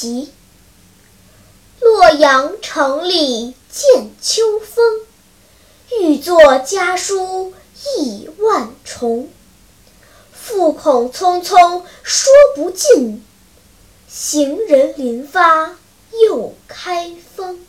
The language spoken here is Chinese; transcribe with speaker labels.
Speaker 1: 集洛阳城里见秋风，欲作家书意万重，复恐匆匆说不尽，行人临发又开封。